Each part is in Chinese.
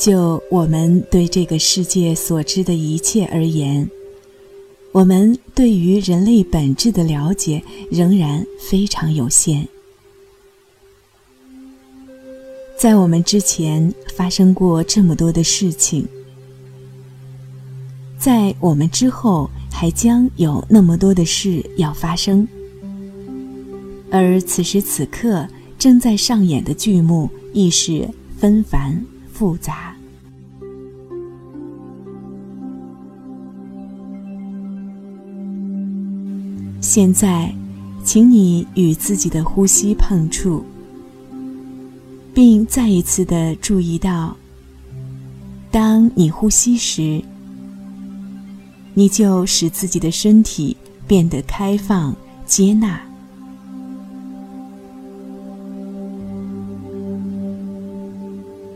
就我们对这个世界所知的一切而言，我们对于人类本质的了解仍然非常有限。在我们之前发生过这么多的事情，在我们之后还将有那么多的事要发生，而此时此刻正在上演的剧目亦是纷繁复杂。现在，请你与自己的呼吸碰触。并再一次的注意到，当你呼吸时，你就使自己的身体变得开放、接纳。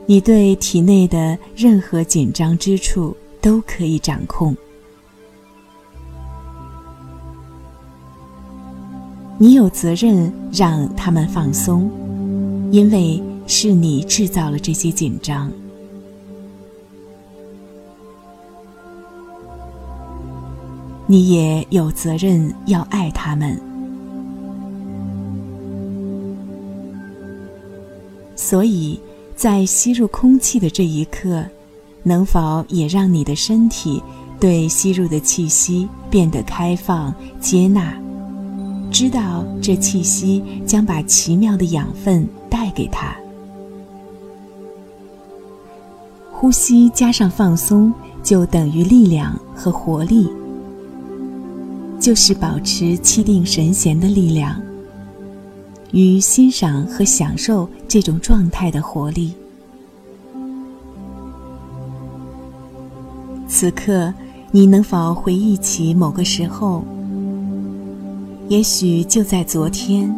你对体内的任何紧张之处都可以掌控。你有责任让他们放松，因为。是你制造了这些紧张，你也有责任要爱他们。所以，在吸入空气的这一刻，能否也让你的身体对吸入的气息变得开放、接纳，知道这气息将把奇妙的养分带给他？呼吸加上放松，就等于力量和活力，就是保持气定神闲的力量，与欣赏和享受这种状态的活力。此刻，你能否回忆起某个时候？也许就在昨天，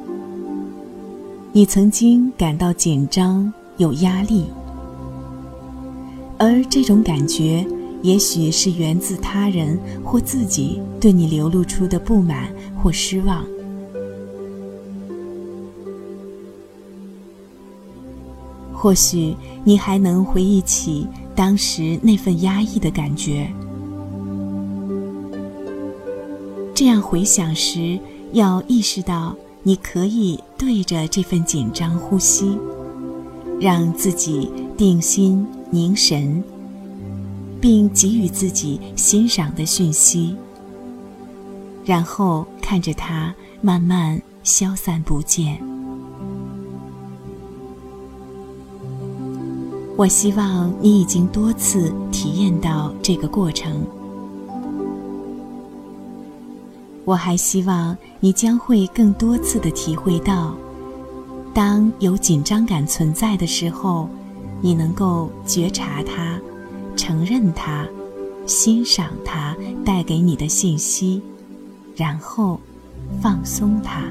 你曾经感到紧张、有压力。而这种感觉，也许是源自他人或自己对你流露出的不满或失望。或许你还能回忆起当时那份压抑的感觉。这样回想时，要意识到你可以对着这份紧张呼吸，让自己定心。凝神，并给予自己欣赏的讯息，然后看着它慢慢消散不见。我希望你已经多次体验到这个过程。我还希望你将会更多次的体会到，当有紧张感存在的时候。你能够觉察它，承认它，欣赏它带给你的信息，然后放松它。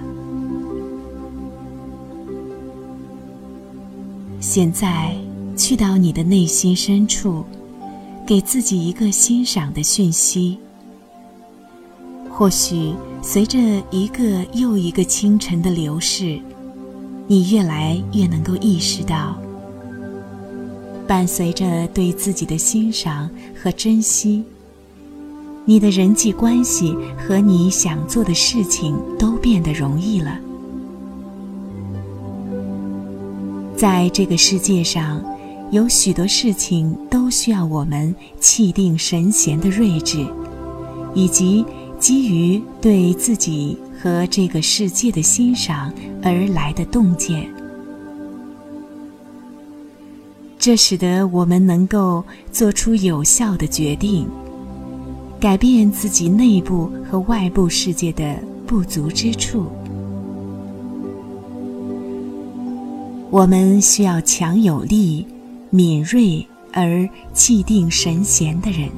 现在去到你的内心深处，给自己一个欣赏的讯息。或许随着一个又一个清晨的流逝，你越来越能够意识到。伴随着对自己的欣赏和珍惜，你的人际关系和你想做的事情都变得容易了。在这个世界上，有许多事情都需要我们气定神闲的睿智，以及基于对自己和这个世界的欣赏而来的洞见。这使得我们能够做出有效的决定，改变自己内部和外部世界的不足之处。我们需要强有力、敏锐而气定神闲的人。